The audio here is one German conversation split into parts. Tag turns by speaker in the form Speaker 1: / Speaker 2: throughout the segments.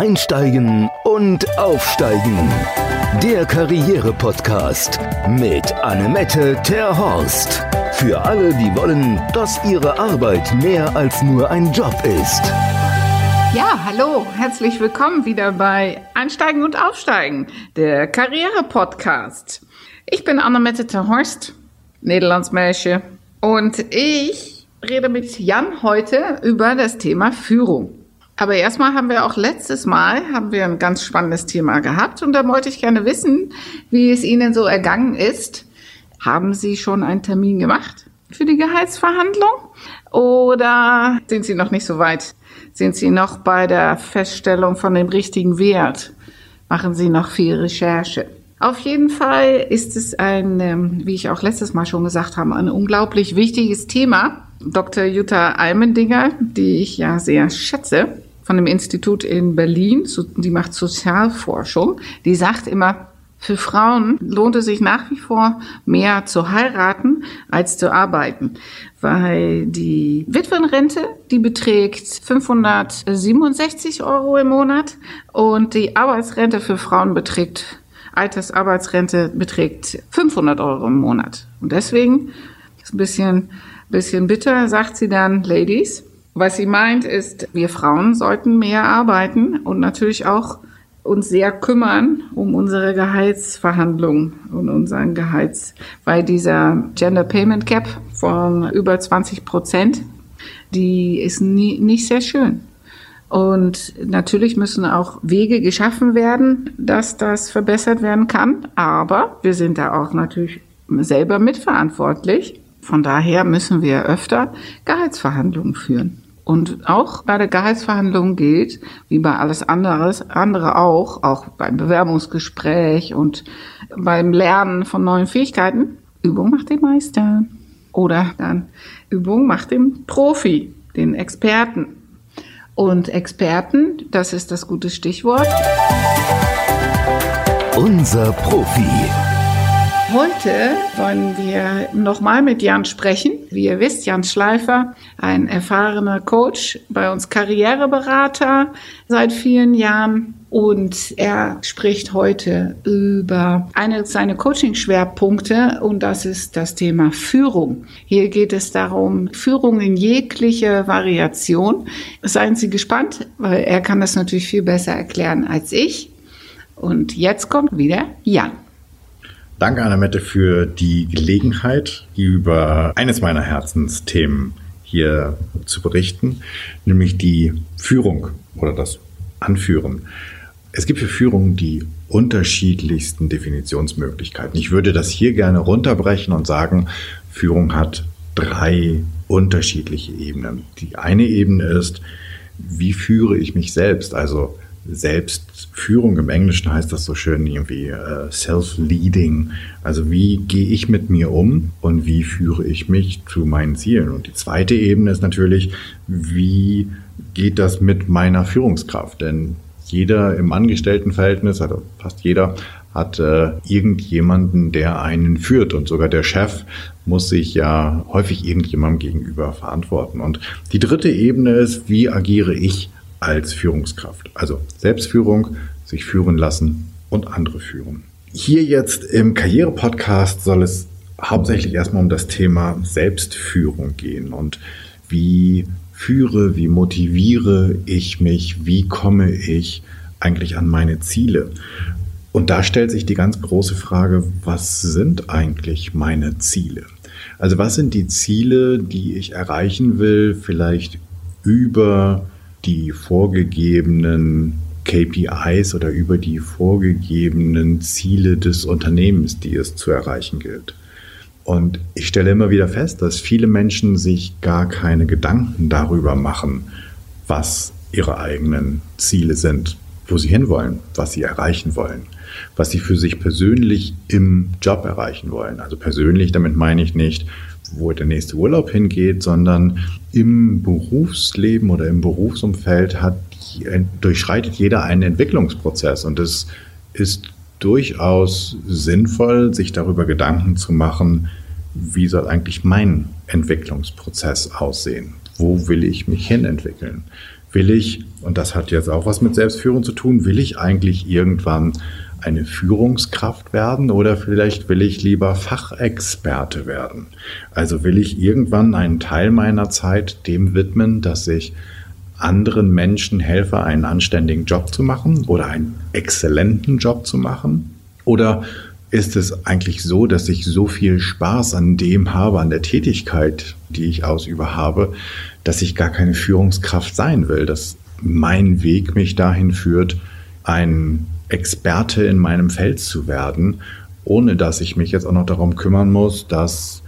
Speaker 1: Einsteigen und Aufsteigen. Der Karriere-Podcast mit Annemette Terhorst. Für alle, die wollen, dass ihre Arbeit mehr als nur ein Job ist.
Speaker 2: Ja, hallo, herzlich willkommen wieder bei Einsteigen und Aufsteigen, der Karriere-Podcast. Ich bin Annemette Terhorst, Nederlandsmeisje, und ich rede mit Jan heute über das Thema Führung. Aber erstmal haben wir auch letztes Mal haben wir ein ganz spannendes Thema gehabt und da wollte ich gerne wissen, wie es Ihnen so ergangen ist. Haben Sie schon einen Termin gemacht für die Gehaltsverhandlung oder sind Sie noch nicht so weit? Sind Sie noch bei der Feststellung von dem richtigen Wert? Machen Sie noch viel Recherche? Auf jeden Fall ist es ein, ähm, wie ich auch letztes Mal schon gesagt habe, ein unglaublich wichtiges Thema. Dr. Jutta Almendinger, die ich ja sehr schätze, von dem Institut in Berlin, die macht Sozialforschung, die sagt immer, für Frauen lohnt es sich nach wie vor mehr zu heiraten als zu arbeiten, weil die Witwenrente, die beträgt 567 Euro im Monat und die Arbeitsrente für Frauen beträgt, Altersarbeitsrente beträgt 500 Euro im Monat. Und deswegen ist ein bisschen, bisschen bitter, sagt sie dann, Ladies, was sie meint ist, wir Frauen sollten mehr arbeiten und natürlich auch uns sehr kümmern um unsere Gehaltsverhandlungen und unseren Gehalts, weil dieser Gender Payment Gap von über 20 Prozent, die ist nie, nicht sehr schön. Und natürlich müssen auch Wege geschaffen werden, dass das verbessert werden kann. Aber wir sind da auch natürlich selber mitverantwortlich. Von daher müssen wir öfter Gehaltsverhandlungen führen. Und auch bei der Gehaltsverhandlung gilt, wie bei alles anderes, andere auch, auch beim Bewerbungsgespräch und beim Lernen von neuen Fähigkeiten, Übung macht den Meister. Oder dann Übung macht den Profi, den Experten. Und Experten, das ist das gute Stichwort.
Speaker 1: Unser Profi.
Speaker 2: Heute wollen wir nochmal mit Jan sprechen. Wie ihr wisst, Jan Schleifer, ein erfahrener Coach, bei uns Karriereberater seit vielen Jahren. Und er spricht heute über eine seiner Coaching-Schwerpunkte und das ist das Thema Führung. Hier geht es darum, Führung in jegliche Variation. Seien Sie gespannt, weil er kann das natürlich viel besser erklären als ich. Und jetzt kommt wieder Jan.
Speaker 3: Danke, Annemette, für die Gelegenheit, über eines meiner Herzensthemen hier zu berichten, nämlich die Führung oder das Anführen. Es gibt für Führung die unterschiedlichsten Definitionsmöglichkeiten. Ich würde das hier gerne runterbrechen und sagen, Führung hat drei unterschiedliche Ebenen. Die eine Ebene ist, wie führe ich mich selbst? Also Selbstführung. Im Englischen heißt das so schön irgendwie äh, Self-Leading. Also wie gehe ich mit mir um und wie führe ich mich zu meinen Zielen? Und die zweite Ebene ist natürlich, wie geht das mit meiner Führungskraft? Denn jeder im Angestelltenverhältnis, also fast jeder, hat äh, irgendjemanden, der einen führt. Und sogar der Chef muss sich ja häufig irgendjemandem gegenüber verantworten. Und die dritte Ebene ist, wie agiere ich als Führungskraft. Also Selbstführung, sich führen lassen und andere führen. Hier jetzt im Karriere-Podcast soll es hauptsächlich erstmal um das Thema Selbstführung gehen und wie führe, wie motiviere ich mich, wie komme ich eigentlich an meine Ziele. Und da stellt sich die ganz große Frage, was sind eigentlich meine Ziele? Also was sind die Ziele, die ich erreichen will, vielleicht über die vorgegebenen KPIs oder über die vorgegebenen Ziele des Unternehmens, die es zu erreichen gilt. Und ich stelle immer wieder fest, dass viele Menschen sich gar keine Gedanken darüber machen, was ihre eigenen Ziele sind, wo sie hinwollen, was sie erreichen wollen, was sie für sich persönlich im Job erreichen wollen. Also persönlich, damit meine ich nicht, wo der nächste Urlaub hingeht, sondern im Berufsleben oder im Berufsumfeld hat, durchschreitet jeder einen Entwicklungsprozess und es ist durchaus sinnvoll, sich darüber Gedanken zu machen, wie soll eigentlich mein Entwicklungsprozess aussehen? Wo will ich mich hin entwickeln? will ich, und das hat jetzt auch was mit Selbstführung zu tun, will ich eigentlich irgendwann eine Führungskraft werden oder vielleicht will ich lieber Fachexperte werden? Also will ich irgendwann einen Teil meiner Zeit dem widmen, dass ich anderen Menschen helfe, einen anständigen Job zu machen oder einen exzellenten Job zu machen? Oder ist es eigentlich so, dass ich so viel Spaß an dem habe, an der Tätigkeit, die ich ausübe habe, dass ich gar keine Führungskraft sein will, dass mein Weg mich dahin führt, ein Experte in meinem Feld zu werden, ohne dass ich mich jetzt auch noch darum kümmern muss, dass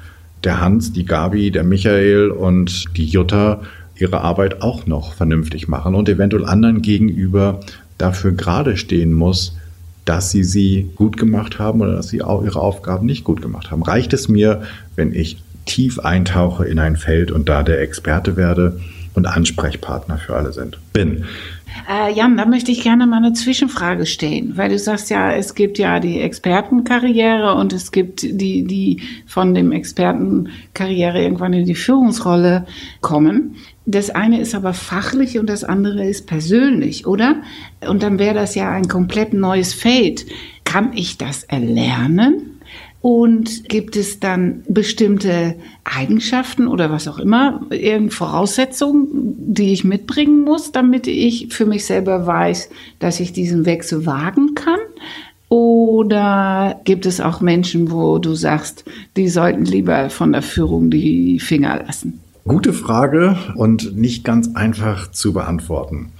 Speaker 3: der Hans, die Gabi, der Michael und die Jutta ihre Arbeit auch noch vernünftig machen und eventuell anderen gegenüber dafür gerade stehen muss, dass sie sie gut gemacht haben oder dass sie auch ihre Aufgaben nicht gut gemacht haben. Reicht es mir, wenn ich tief eintauche in ein Feld und da der Experte werde und Ansprechpartner für alle sind? Bin.
Speaker 2: Äh, Jan, da möchte ich gerne mal eine Zwischenfrage stellen, weil du sagst ja, es gibt ja die Expertenkarriere und es gibt die, die von dem Expertenkarriere irgendwann in die Führungsrolle kommen. Das eine ist aber fachlich und das andere ist persönlich, oder? Und dann wäre das ja ein komplett neues Feld. Kann ich das erlernen? Und gibt es dann bestimmte Eigenschaften oder was auch immer, irgendeine Voraussetzungen, die ich mitbringen muss, damit ich für mich selber weiß, dass ich diesen Wechsel wagen kann? Oder gibt es auch Menschen, wo du sagst, die sollten lieber von der Führung die Finger lassen?
Speaker 3: Gute Frage und nicht ganz einfach zu beantworten.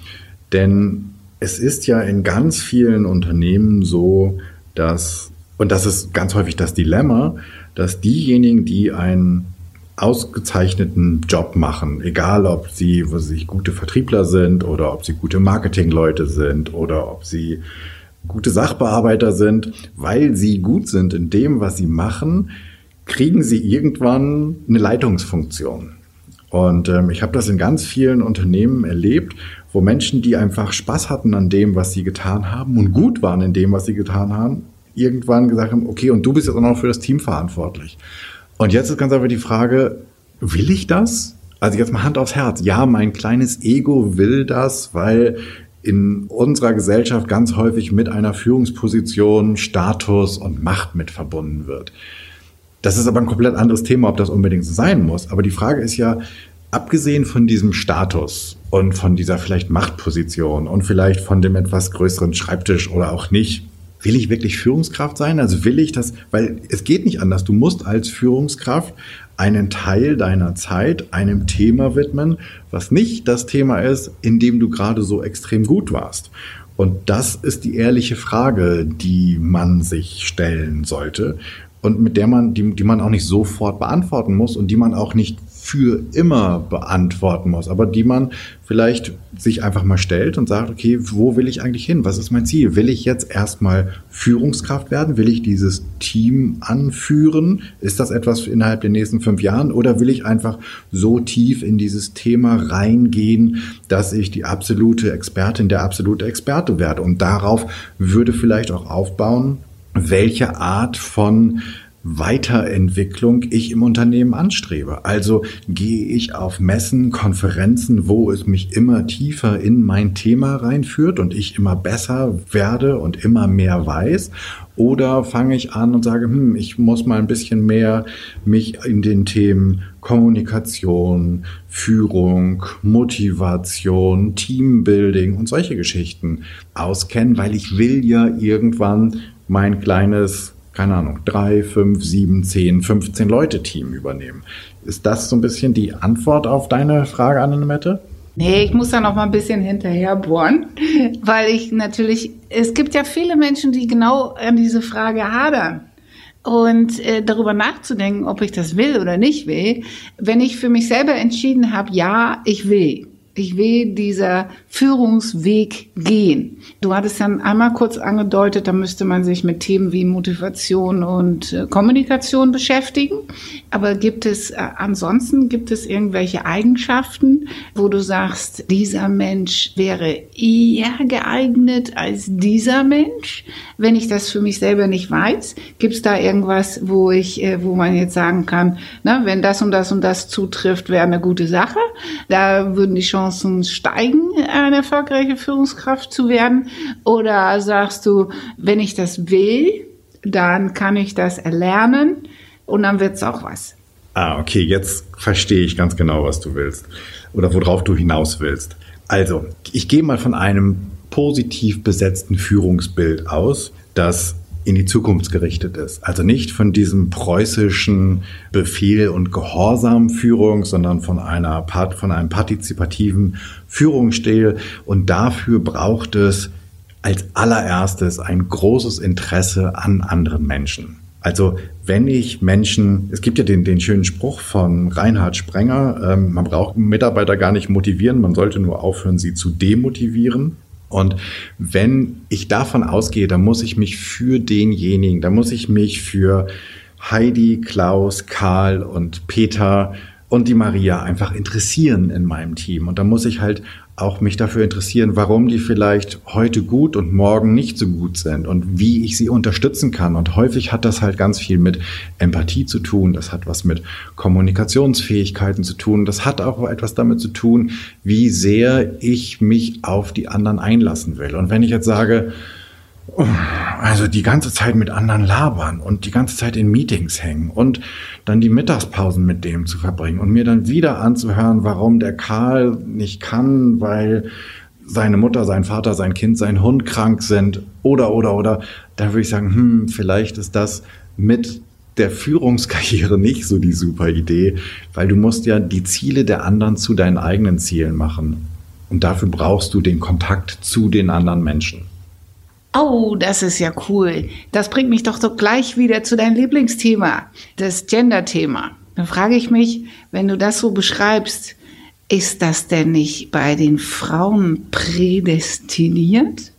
Speaker 3: Denn es ist ja in ganz vielen Unternehmen so, dass und das ist ganz häufig das Dilemma, dass diejenigen, die einen ausgezeichneten Job machen, egal ob sie, wo sie gute Vertriebler sind oder ob sie gute Marketingleute sind oder ob sie gute Sachbearbeiter sind, weil sie gut sind in dem, was sie machen, kriegen sie irgendwann eine Leitungsfunktion. Und ähm, ich habe das in ganz vielen Unternehmen erlebt, wo Menschen, die einfach Spaß hatten an dem, was sie getan haben und gut waren in dem, was sie getan haben, irgendwann gesagt haben, okay, und du bist jetzt auch noch für das Team verantwortlich. Und jetzt ist ganz einfach die Frage, will ich das? Also jetzt mal Hand aufs Herz. Ja, mein kleines Ego will das, weil in unserer Gesellschaft ganz häufig mit einer Führungsposition Status und Macht mit verbunden wird. Das ist aber ein komplett anderes Thema, ob das unbedingt so sein muss. Aber die Frage ist ja, abgesehen von diesem Status und von dieser vielleicht Machtposition und vielleicht von dem etwas größeren Schreibtisch oder auch nicht, will ich wirklich Führungskraft sein? Also will ich das, weil es geht nicht anders. Du musst als Führungskraft einen Teil deiner Zeit einem Thema widmen, was nicht das Thema ist, in dem du gerade so extrem gut warst. Und das ist die ehrliche Frage, die man sich stellen sollte und mit der man, die, die man auch nicht sofort beantworten muss und die man auch nicht für immer beantworten muss, aber die man vielleicht sich einfach mal stellt und sagt, okay, wo will ich eigentlich hin? Was ist mein Ziel? Will ich jetzt erstmal Führungskraft werden? Will ich dieses Team anführen? Ist das etwas innerhalb der nächsten fünf Jahren? Oder will ich einfach so tief in dieses Thema reingehen, dass ich die absolute Expertin, der absolute Experte werde? Und darauf würde vielleicht auch aufbauen, welche Art von Weiterentwicklung ich im Unternehmen anstrebe. Also gehe ich auf Messen, Konferenzen, wo es mich immer tiefer in mein Thema reinführt und ich immer besser werde und immer mehr weiß. Oder fange ich an und sage, hm, ich muss mal ein bisschen mehr mich in den Themen Kommunikation, Führung, Motivation, Teambuilding und solche Geschichten auskennen, weil ich will ja irgendwann mein kleines keine Ahnung, drei, fünf, sieben, zehn, 15 Leute Team übernehmen. Ist das so ein bisschen die Antwort auf deine Frage, Annemette?
Speaker 2: Nee, ich muss da noch mal ein bisschen hinterher bohren, weil ich natürlich, es gibt ja viele Menschen, die genau an diese Frage hadern. Und äh, darüber nachzudenken, ob ich das will oder nicht will, wenn ich für mich selber entschieden habe, ja, ich will, ich will dieser Führungsweg gehen. Du hattest dann einmal kurz angedeutet, da müsste man sich mit Themen wie Motivation und äh, Kommunikation beschäftigen. Aber gibt es äh, ansonsten, gibt es irgendwelche Eigenschaften, wo du sagst, dieser Mensch wäre eher geeignet als dieser Mensch? Wenn ich das für mich selber nicht weiß, gibt es da irgendwas, wo ich, äh, wo man jetzt sagen kann, na, wenn das und das und das zutrifft, wäre eine gute Sache. Da würden die Chancen Chancen steigen, eine erfolgreiche Führungskraft zu werden? Oder sagst du, wenn ich das will, dann kann ich das erlernen und dann wird es auch was?
Speaker 3: Ah, okay, jetzt verstehe ich ganz genau, was du willst oder worauf du hinaus willst. Also, ich gehe mal von einem positiv besetzten Führungsbild aus, das in die Zukunft gerichtet ist. Also nicht von diesem preußischen Befehl und Gehorsamführung, sondern von einer von einem partizipativen Führungsstil. Und dafür braucht es als allererstes ein großes Interesse an anderen Menschen. Also wenn ich Menschen, es gibt ja den, den schönen Spruch von Reinhard Sprenger, ähm, man braucht Mitarbeiter gar nicht motivieren, man sollte nur aufhören, sie zu demotivieren. Und wenn ich davon ausgehe, dann muss ich mich für denjenigen, dann muss ich mich für Heidi, Klaus, Karl und Peter und die Maria einfach interessieren in meinem Team. Und da muss ich halt auch mich dafür interessieren, warum die vielleicht heute gut und morgen nicht so gut sind und wie ich sie unterstützen kann. Und häufig hat das halt ganz viel mit Empathie zu tun. Das hat was mit Kommunikationsfähigkeiten zu tun. Das hat auch etwas damit zu tun, wie sehr ich mich auf die anderen einlassen will. Und wenn ich jetzt sage, also die ganze Zeit mit anderen labern und die ganze Zeit in Meetings hängen und dann die Mittagspausen mit dem zu verbringen und mir dann wieder anzuhören, warum der Karl nicht kann, weil seine Mutter, sein Vater, sein Kind, sein Hund krank sind oder, oder, oder, da würde ich sagen, hm, vielleicht ist das mit der Führungskarriere nicht so die super Idee, weil du musst ja die Ziele der anderen zu deinen eigenen Zielen machen. Und dafür brauchst du den Kontakt zu den anderen Menschen.
Speaker 2: Oh, das ist ja cool. Das bringt mich doch so gleich wieder zu deinem Lieblingsthema, das Gender-Thema. Dann frage ich mich, wenn du das so beschreibst, ist das denn nicht bei den Frauen prädestiniert?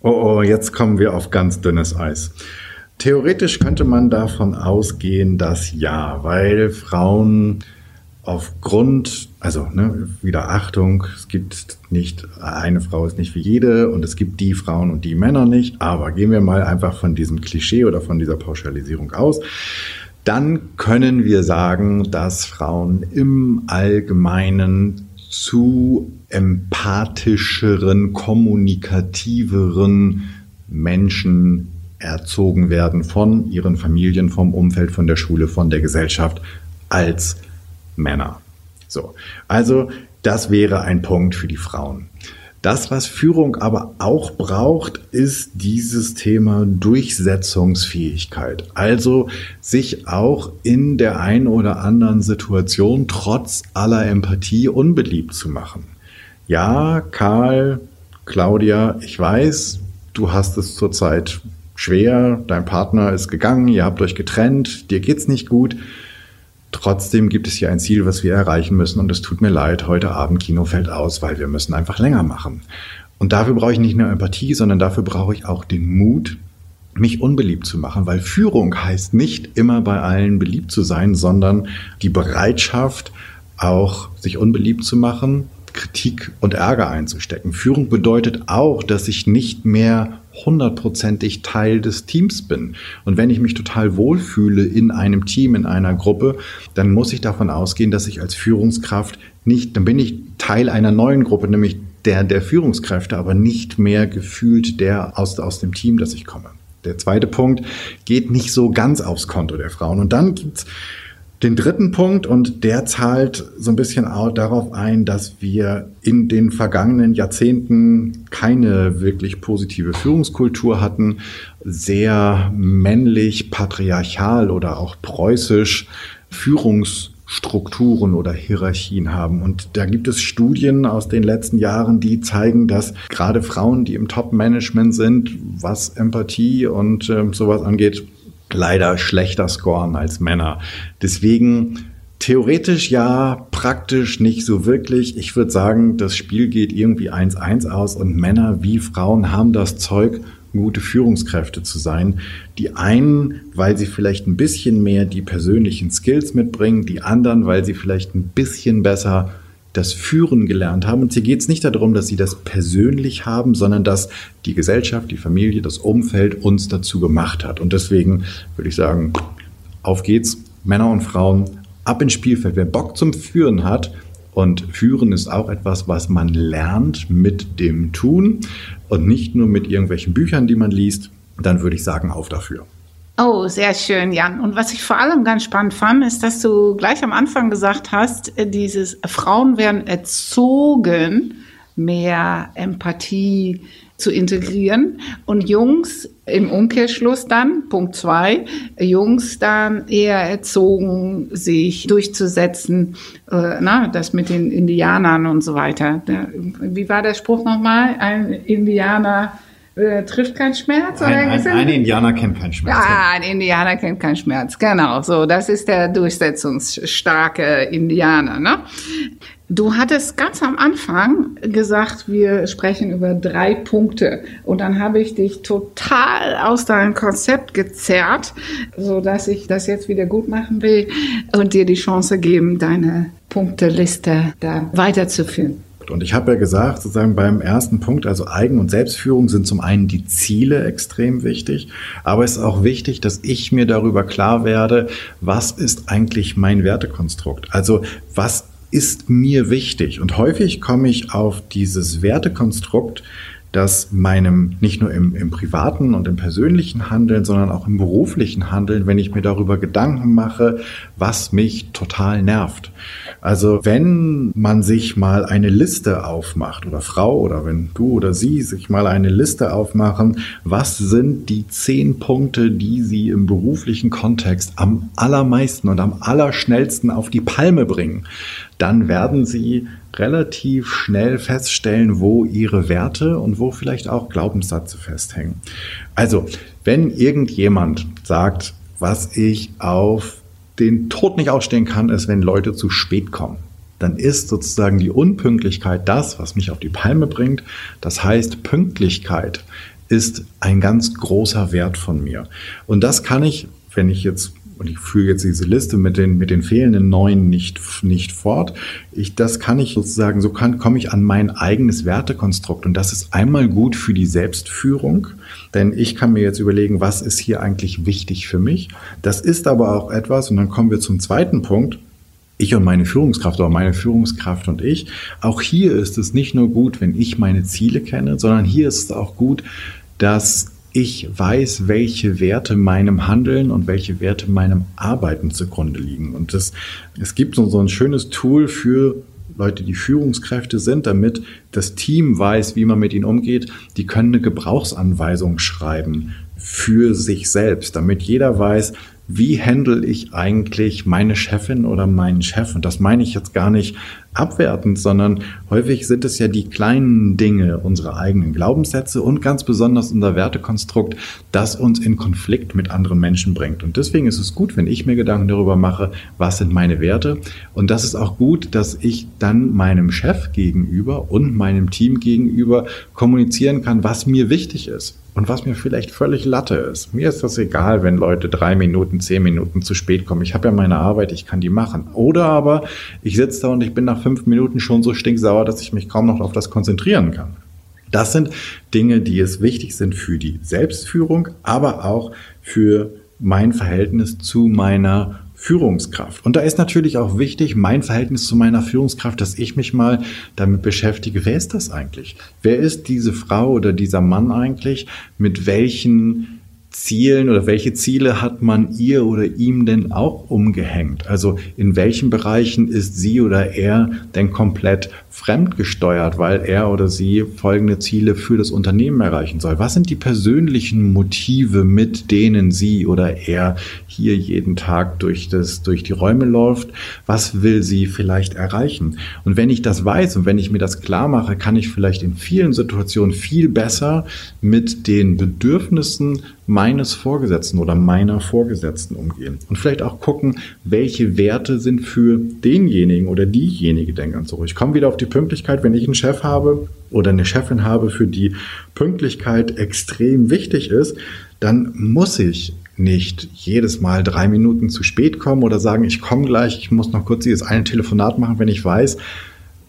Speaker 3: Oh, oh, jetzt kommen wir auf ganz dünnes Eis. Theoretisch könnte man davon ausgehen, dass ja, weil Frauen aufgrund, also ne, wieder Achtung, es gibt nicht, eine Frau ist nicht für jede und es gibt die Frauen und die Männer nicht, aber gehen wir mal einfach von diesem Klischee oder von dieser Pauschalisierung aus, dann können wir sagen, dass Frauen im Allgemeinen zu empathischeren, kommunikativeren Menschen erzogen werden von ihren Familien, vom Umfeld, von der Schule, von der Gesellschaft als Männer. So. Also, das wäre ein Punkt für die Frauen. Das, was Führung aber auch braucht, ist dieses Thema Durchsetzungsfähigkeit. Also sich auch in der einen oder anderen Situation trotz aller Empathie unbeliebt zu machen. Ja, Karl, Claudia, ich weiß, du hast es zurzeit schwer, dein Partner ist gegangen, ihr habt euch getrennt, dir geht's nicht gut. Trotzdem gibt es hier ein Ziel, was wir erreichen müssen und es tut mir leid, heute Abend Kino fällt aus, weil wir müssen einfach länger machen. Und dafür brauche ich nicht nur Empathie, sondern dafür brauche ich auch den Mut, mich unbeliebt zu machen, weil Führung heißt nicht immer bei allen beliebt zu sein, sondern die Bereitschaft, auch sich unbeliebt zu machen, Kritik und Ärger einzustecken. Führung bedeutet auch, dass ich nicht mehr hundertprozentig Teil des Teams bin. Und wenn ich mich total wohlfühle in einem Team, in einer Gruppe, dann muss ich davon ausgehen, dass ich als Führungskraft nicht, dann bin ich Teil einer neuen Gruppe, nämlich der der Führungskräfte, aber nicht mehr gefühlt der aus, aus dem Team, das ich komme. Der zweite Punkt geht nicht so ganz aufs Konto der Frauen. Und dann gibt's den dritten Punkt, und der zahlt so ein bisschen auch darauf ein, dass wir in den vergangenen Jahrzehnten keine wirklich positive Führungskultur hatten, sehr männlich, patriarchal oder auch preußisch Führungsstrukturen oder Hierarchien haben. Und da gibt es Studien aus den letzten Jahren, die zeigen, dass gerade Frauen, die im Top-Management sind, was Empathie und äh, sowas angeht, leider schlechter scoren als Männer. Deswegen theoretisch ja, praktisch nicht so wirklich. Ich würde sagen, das Spiel geht irgendwie 1-1 aus und Männer wie Frauen haben das Zeug, gute Führungskräfte zu sein. Die einen, weil sie vielleicht ein bisschen mehr die persönlichen Skills mitbringen, die anderen, weil sie vielleicht ein bisschen besser das Führen gelernt haben. Und hier geht es nicht darum, dass sie das persönlich haben, sondern dass die Gesellschaft, die Familie, das Umfeld uns dazu gemacht hat. Und deswegen würde ich sagen, auf geht's, Männer und Frauen, ab ins Spielfeld. Wer Bock zum Führen hat Und führen ist auch etwas, was man lernt mit dem Tun und nicht nur mit irgendwelchen Büchern, die man liest. Dann würde ich sagen, auf dafür.
Speaker 2: Oh, sehr schön, Jan. Und was ich vor allem ganz spannend fand, ist, dass du gleich am Anfang gesagt hast, äh, dieses Frauen werden erzogen, mehr Empathie zu integrieren und Jungs im Umkehrschluss dann, Punkt zwei, Jungs dann eher erzogen, sich durchzusetzen, äh, na, das mit den Indianern und so weiter. Wie war der Spruch nochmal? Ein Indianer äh, trifft kein Schmerz?
Speaker 3: Ein, ein, ein, Indianer kennt keinen Schmerz.
Speaker 2: Ja, ein Indianer kennt keinen Schmerz. Genau, so. Das ist der durchsetzungsstarke Indianer. Ne? Du hattest ganz am Anfang gesagt, wir sprechen über drei Punkte. Und dann habe ich dich total aus deinem Konzept gezerrt, so dass ich das jetzt wieder gut machen will und dir die Chance geben, deine Punkteliste da weiterzuführen.
Speaker 3: Und ich habe ja gesagt, sozusagen beim ersten Punkt, also Eigen- und Selbstführung sind zum einen die Ziele extrem wichtig, aber es ist auch wichtig, dass ich mir darüber klar werde, was ist eigentlich mein Wertekonstrukt? Also was ist mir wichtig? Und häufig komme ich auf dieses Wertekonstrukt, dass meinem nicht nur im, im privaten und im persönlichen Handeln, sondern auch im beruflichen Handeln, wenn ich mir darüber Gedanken mache, was mich total nervt. Also wenn man sich mal eine Liste aufmacht oder Frau oder wenn du oder sie sich mal eine Liste aufmachen, was sind die zehn Punkte, die sie im beruflichen Kontext am allermeisten und am allerschnellsten auf die Palme bringen, dann werden sie relativ schnell feststellen, wo ihre Werte und wo vielleicht auch Glaubenssätze festhängen. Also, wenn irgendjemand sagt, was ich auf den Tod nicht ausstehen kann, ist, wenn Leute zu spät kommen. Dann ist sozusagen die Unpünktlichkeit das, was mich auf die Palme bringt. Das heißt, Pünktlichkeit ist ein ganz großer Wert von mir. Und das kann ich, wenn ich jetzt und ich führe jetzt diese Liste mit den, mit den fehlenden neun nicht, nicht fort. Ich, das kann ich sozusagen, so kann, komme ich an mein eigenes Wertekonstrukt. Und das ist einmal gut für die Selbstführung, denn ich kann mir jetzt überlegen, was ist hier eigentlich wichtig für mich. Das ist aber auch etwas, und dann kommen wir zum zweiten Punkt, ich und meine Führungskraft oder meine Führungskraft und ich. Auch hier ist es nicht nur gut, wenn ich meine Ziele kenne, sondern hier ist es auch gut, dass ich weiß, welche Werte meinem Handeln und welche Werte meinem Arbeiten zugrunde liegen. Und das, es gibt so, so ein schönes Tool für Leute, die Führungskräfte sind, damit das Team weiß, wie man mit ihnen umgeht. Die können eine Gebrauchsanweisung schreiben für sich selbst, damit jeder weiß, wie handle ich eigentlich meine Chefin oder meinen Chef? Und das meine ich jetzt gar nicht abwertend, sondern häufig sind es ja die kleinen Dinge, unsere eigenen Glaubenssätze und ganz besonders unser Wertekonstrukt, das uns in Konflikt mit anderen Menschen bringt. Und deswegen ist es gut, wenn ich mir Gedanken darüber mache, was sind meine Werte. Und das ist auch gut, dass ich dann meinem Chef gegenüber und meinem Team gegenüber kommunizieren kann, was mir wichtig ist. Und was mir vielleicht völlig Latte ist. Mir ist das egal, wenn Leute drei Minuten, zehn Minuten zu spät kommen. Ich habe ja meine Arbeit, ich kann die machen. Oder aber ich sitze da und ich bin nach fünf Minuten schon so stinksauer, dass ich mich kaum noch auf das konzentrieren kann. Das sind Dinge, die es wichtig sind für die Selbstführung, aber auch für mein Verhältnis zu meiner Führungskraft. Und da ist natürlich auch wichtig, mein Verhältnis zu meiner Führungskraft, dass ich mich mal damit beschäftige, wer ist das eigentlich? Wer ist diese Frau oder dieser Mann eigentlich? Mit welchen Zielen oder welche Ziele hat man ihr oder ihm denn auch umgehängt? Also in welchen Bereichen ist sie oder er denn komplett fremdgesteuert, weil er oder sie folgende Ziele für das Unternehmen erreichen soll? Was sind die persönlichen Motive, mit denen sie oder er hier jeden Tag durch, das, durch die Räume läuft? Was will sie vielleicht erreichen? Und wenn ich das weiß und wenn ich mir das klar mache, kann ich vielleicht in vielen Situationen viel besser mit den Bedürfnissen meines Vorgesetzten oder meiner Vorgesetzten umgehen. Und vielleicht auch gucken, welche Werte sind für denjenigen oder diejenige denn ganz so. Ich komme wieder auf die Pünktlichkeit, wenn ich einen Chef habe oder eine Chefin habe, für die Pünktlichkeit extrem wichtig ist, dann muss ich nicht jedes Mal drei Minuten zu spät kommen oder sagen, ich komme gleich, ich muss noch kurz dieses eine Telefonat machen, wenn ich weiß,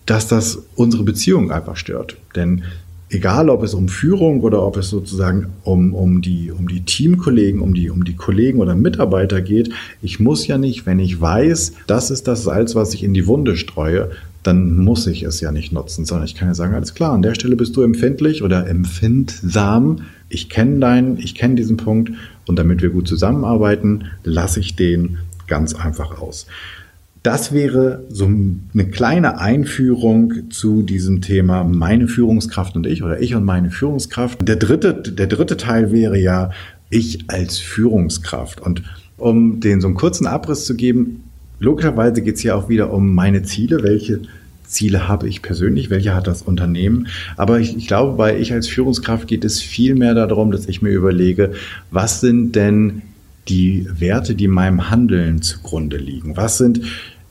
Speaker 3: dass das unsere Beziehung einfach stört. Denn egal ob es um Führung oder ob es sozusagen um, um, die, um die Teamkollegen, um die, um die Kollegen oder Mitarbeiter geht, ich muss ja nicht, wenn ich weiß, das ist das Salz, was ich in die Wunde streue, dann muss ich es ja nicht nutzen, sondern ich kann ja sagen, alles klar, an der Stelle bist du empfindlich oder empfindsam. Ich kenne deinen, ich kenne diesen Punkt und damit wir gut zusammenarbeiten, lasse ich den ganz einfach aus. Das wäre so eine kleine Einführung zu diesem Thema meine Führungskraft und ich oder ich und meine Führungskraft. Der dritte, der dritte Teil wäre ja ich als Führungskraft. Und um den so einen kurzen Abriss zu geben, logischerweise geht es hier auch wieder um meine Ziele. Welche Ziele habe ich persönlich? Welche hat das Unternehmen? Aber ich, ich glaube, bei ich als Führungskraft geht es viel mehr darum, dass ich mir überlege, was sind denn die Werte, die meinem Handeln zugrunde liegen? Was sind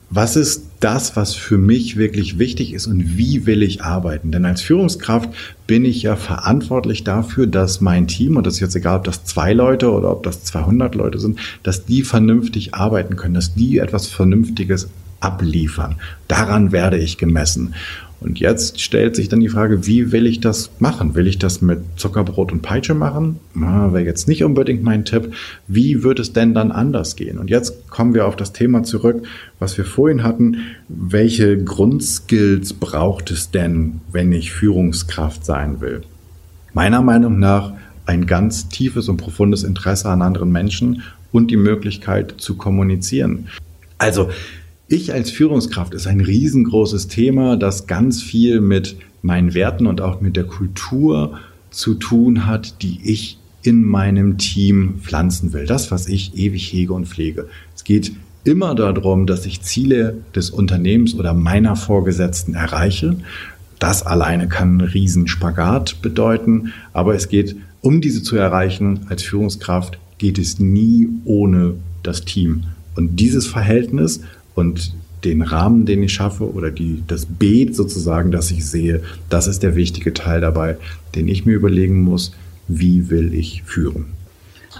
Speaker 3: was ist das, was für mich wirklich wichtig ist und wie will ich arbeiten? Denn als Führungskraft bin ich ja verantwortlich dafür, dass mein Team, und das ist jetzt egal, ob das zwei Leute oder ob das 200 Leute sind, dass die vernünftig arbeiten können, dass die etwas Vernünftiges abliefern. Daran werde ich gemessen. Und jetzt stellt sich dann die Frage, wie will ich das machen? Will ich das mit Zuckerbrot und Peitsche machen? Wäre jetzt nicht unbedingt mein Tipp. Wie wird es denn dann anders gehen? Und jetzt kommen wir auf das Thema zurück, was wir vorhin hatten. Welche Grundskills braucht es denn, wenn ich Führungskraft sein will? Meiner Meinung nach ein ganz tiefes und profundes Interesse an anderen Menschen und die Möglichkeit zu kommunizieren. Also ich als Führungskraft ist ein riesengroßes Thema, das ganz viel mit meinen Werten und auch mit der Kultur zu tun hat, die ich in meinem Team pflanzen will. Das, was ich ewig hege und pflege. Es geht immer darum, dass ich Ziele des Unternehmens oder meiner Vorgesetzten erreiche. Das alleine kann einen Riesenspagat bedeuten, aber es geht, um diese zu erreichen als Führungskraft, geht es nie ohne das Team. Und dieses Verhältnis und den Rahmen, den ich schaffe oder die, das Beet sozusagen, das ich sehe, das ist der wichtige Teil dabei, den ich mir überlegen muss, wie will ich führen.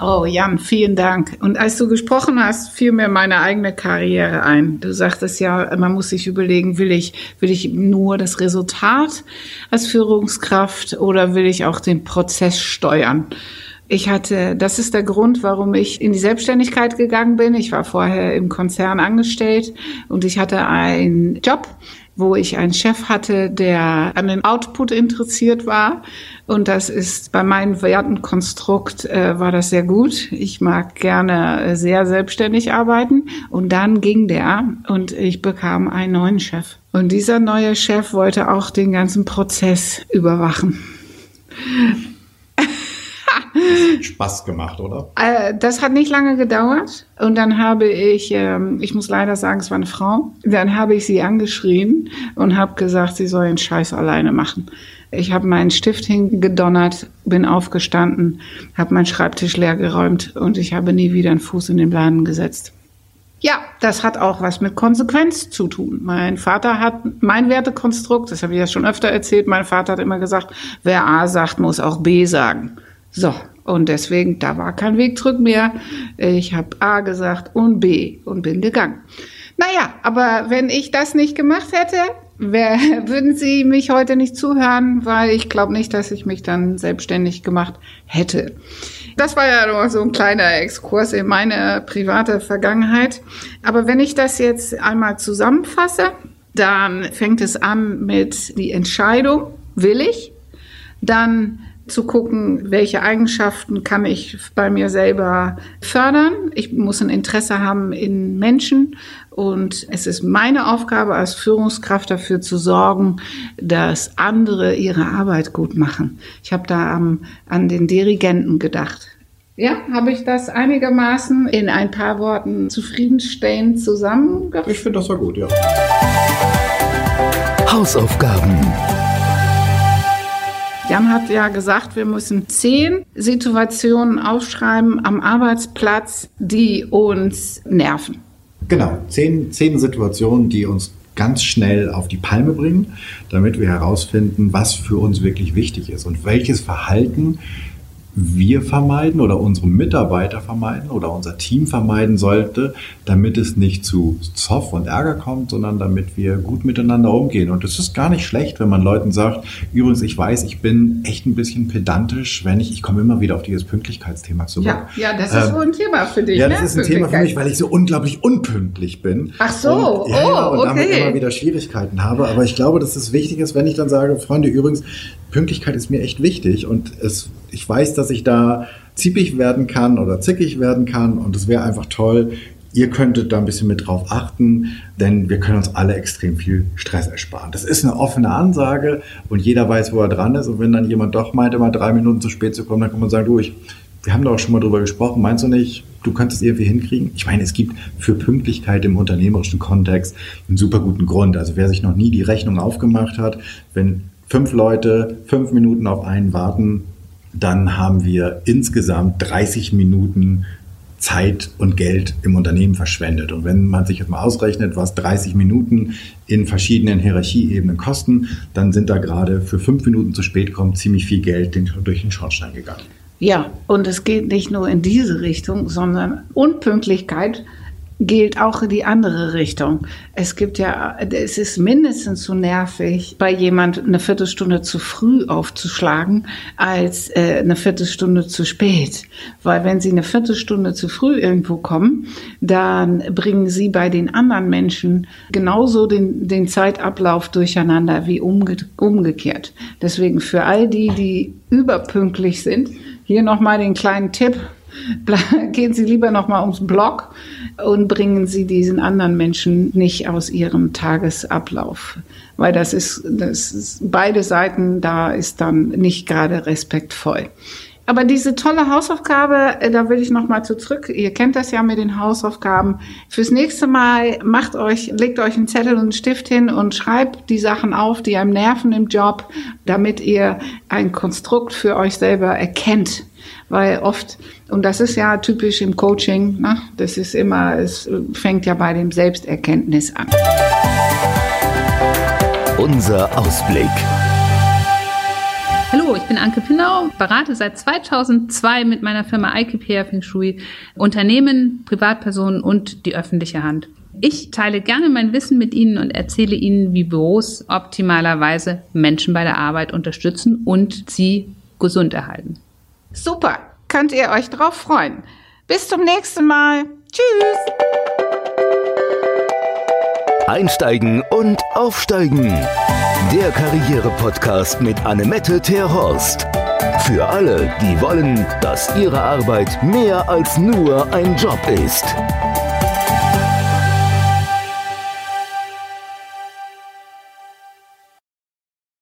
Speaker 2: Oh, Jan, vielen Dank. Und als du gesprochen hast, fiel mir meine eigene Karriere ein. Du sagtest ja, man muss sich überlegen, will ich, will ich nur das Resultat als Führungskraft oder will ich auch den Prozess steuern? Ich hatte, das ist der Grund, warum ich in die Selbstständigkeit gegangen bin. Ich war vorher im Konzern angestellt und ich hatte einen Job, wo ich einen Chef hatte, der an den Output interessiert war. Und das ist bei meinem Wertenkonstrukt äh, war das sehr gut. Ich mag gerne äh, sehr selbstständig arbeiten. Und dann ging der und ich bekam einen neuen Chef. Und dieser neue Chef wollte auch den ganzen Prozess überwachen.
Speaker 3: Spaß gemacht, oder?
Speaker 2: Äh, das hat nicht lange gedauert. Und dann habe ich, ähm, ich muss leider sagen, es war eine Frau, dann habe ich sie angeschrien und habe gesagt, sie soll den Scheiß alleine machen. Ich habe meinen Stift hingedonnert, bin aufgestanden, habe meinen Schreibtisch leer geräumt und ich habe nie wieder einen Fuß in den Laden gesetzt. Ja, das hat auch was mit Konsequenz zu tun. Mein Vater hat mein Wertekonstrukt, das habe ich ja schon öfter erzählt, mein Vater hat immer gesagt, wer A sagt, muss auch B sagen. So, und deswegen, da war kein Weg zurück mehr. Ich habe A gesagt und B und bin gegangen. Naja, aber wenn ich das nicht gemacht hätte, wär, würden Sie mich heute nicht zuhören, weil ich glaube nicht, dass ich mich dann selbstständig gemacht hätte. Das war ja nur so ein kleiner Exkurs in meine private Vergangenheit. Aber wenn ich das jetzt einmal zusammenfasse, dann fängt es an mit die Entscheidung, will ich, dann zu gucken, welche Eigenschaften kann ich bei mir selber fördern. Ich muss ein Interesse haben in Menschen und es ist meine Aufgabe als Führungskraft dafür zu sorgen, dass andere ihre Arbeit gut machen. Ich habe da um, an den Dirigenten gedacht. Ja, habe ich das einigermaßen in ein paar Worten zufriedenstellend zusammengefasst?
Speaker 3: Ich finde, das war gut, ja.
Speaker 1: Hausaufgaben.
Speaker 2: Jan hat ja gesagt, wir müssen zehn Situationen aufschreiben am Arbeitsplatz, die uns nerven.
Speaker 3: Genau, zehn, zehn Situationen, die uns ganz schnell auf die Palme bringen, damit wir herausfinden, was für uns wirklich wichtig ist und welches Verhalten wir vermeiden oder unsere Mitarbeiter vermeiden oder unser Team vermeiden sollte, damit es nicht zu Zoff und Ärger kommt, sondern damit wir gut miteinander umgehen. Und es ist gar nicht schlecht, wenn man Leuten sagt, übrigens, ich weiß, ich bin echt ein bisschen pedantisch, wenn ich, ich komme immer wieder auf dieses Pünktlichkeitsthema zurück.
Speaker 2: Ja, ja das ist ähm, so ein Thema für dich.
Speaker 3: Ja, das ne? ist ein Thema für mich, weil ich so unglaublich unpünktlich bin.
Speaker 2: Ach so, und,
Speaker 3: ja,
Speaker 2: oh,
Speaker 3: und
Speaker 2: okay.
Speaker 3: damit immer wieder Schwierigkeiten habe. Aber ich glaube, dass es wichtig ist, wenn ich dann sage, Freunde, übrigens, Pünktlichkeit ist mir echt wichtig und es, ich weiß, dass ich da zippig werden kann oder zickig werden kann und es wäre einfach toll. Ihr könntet da ein bisschen mit drauf achten, denn wir können uns alle extrem viel Stress ersparen. Das ist eine offene Ansage und jeder weiß, wo er dran ist. Und wenn dann jemand doch meint, immer drei Minuten zu spät zu kommen, dann kann man sagen, du, ich, wir haben da auch schon mal drüber gesprochen, meinst du nicht, du könntest irgendwie hinkriegen? Ich meine, es gibt für Pünktlichkeit im unternehmerischen Kontext einen super guten Grund. Also wer sich noch nie die Rechnung aufgemacht hat, wenn fünf Leute fünf Minuten auf einen warten, dann haben wir insgesamt 30 Minuten Zeit und Geld im Unternehmen verschwendet. Und wenn man sich jetzt mal ausrechnet, was 30 Minuten in verschiedenen Hierarchieebenen kosten, dann sind da gerade für fünf Minuten zu spät kommt ziemlich viel Geld durch den Schornstein gegangen.
Speaker 2: Ja, und es geht nicht nur in diese Richtung, sondern Unpünktlichkeit gilt auch in die andere Richtung. Es gibt ja, es ist mindestens so nervig, bei jemand eine Viertelstunde zu früh aufzuschlagen, als äh, eine Viertelstunde zu spät. Weil wenn Sie eine Viertelstunde zu früh irgendwo kommen, dann bringen Sie bei den anderen Menschen genauso den, den Zeitablauf durcheinander wie umge umgekehrt. Deswegen für all die, die überpünktlich sind, hier nochmal den kleinen Tipp, gehen Sie lieber nochmal ums Block und bringen Sie diesen anderen Menschen nicht aus ihrem Tagesablauf. Weil das ist, das ist beide Seiten, da ist dann nicht gerade respektvoll. Aber diese tolle Hausaufgabe, äh, da will ich noch mal zu zurück. Ihr kennt das ja mit den Hausaufgaben. Fürs nächste Mal macht euch, legt euch einen Zettel und einen Stift hin und schreibt die Sachen auf, die einem nerven im Job, damit ihr ein Konstrukt für euch selber erkennt. Weil oft, und das ist ja typisch im Coaching, ne? das ist immer, es fängt ja bei dem Selbsterkenntnis an.
Speaker 1: Unser Ausblick.
Speaker 4: Hallo, ich bin Anke Pinnau, berate seit 2002 mit meiner Firma IKPR Feng Shui Unternehmen, Privatpersonen und die öffentliche Hand. Ich teile gerne mein Wissen mit Ihnen und erzähle Ihnen, wie Büros optimalerweise Menschen bei der Arbeit unterstützen und sie gesund erhalten.
Speaker 2: Super, könnt ihr euch drauf freuen. Bis zum nächsten Mal. Tschüss.
Speaker 1: Einsteigen und aufsteigen. Der Karriere-Podcast mit Annemette Terhorst. Für alle, die wollen, dass ihre Arbeit mehr als nur ein Job ist.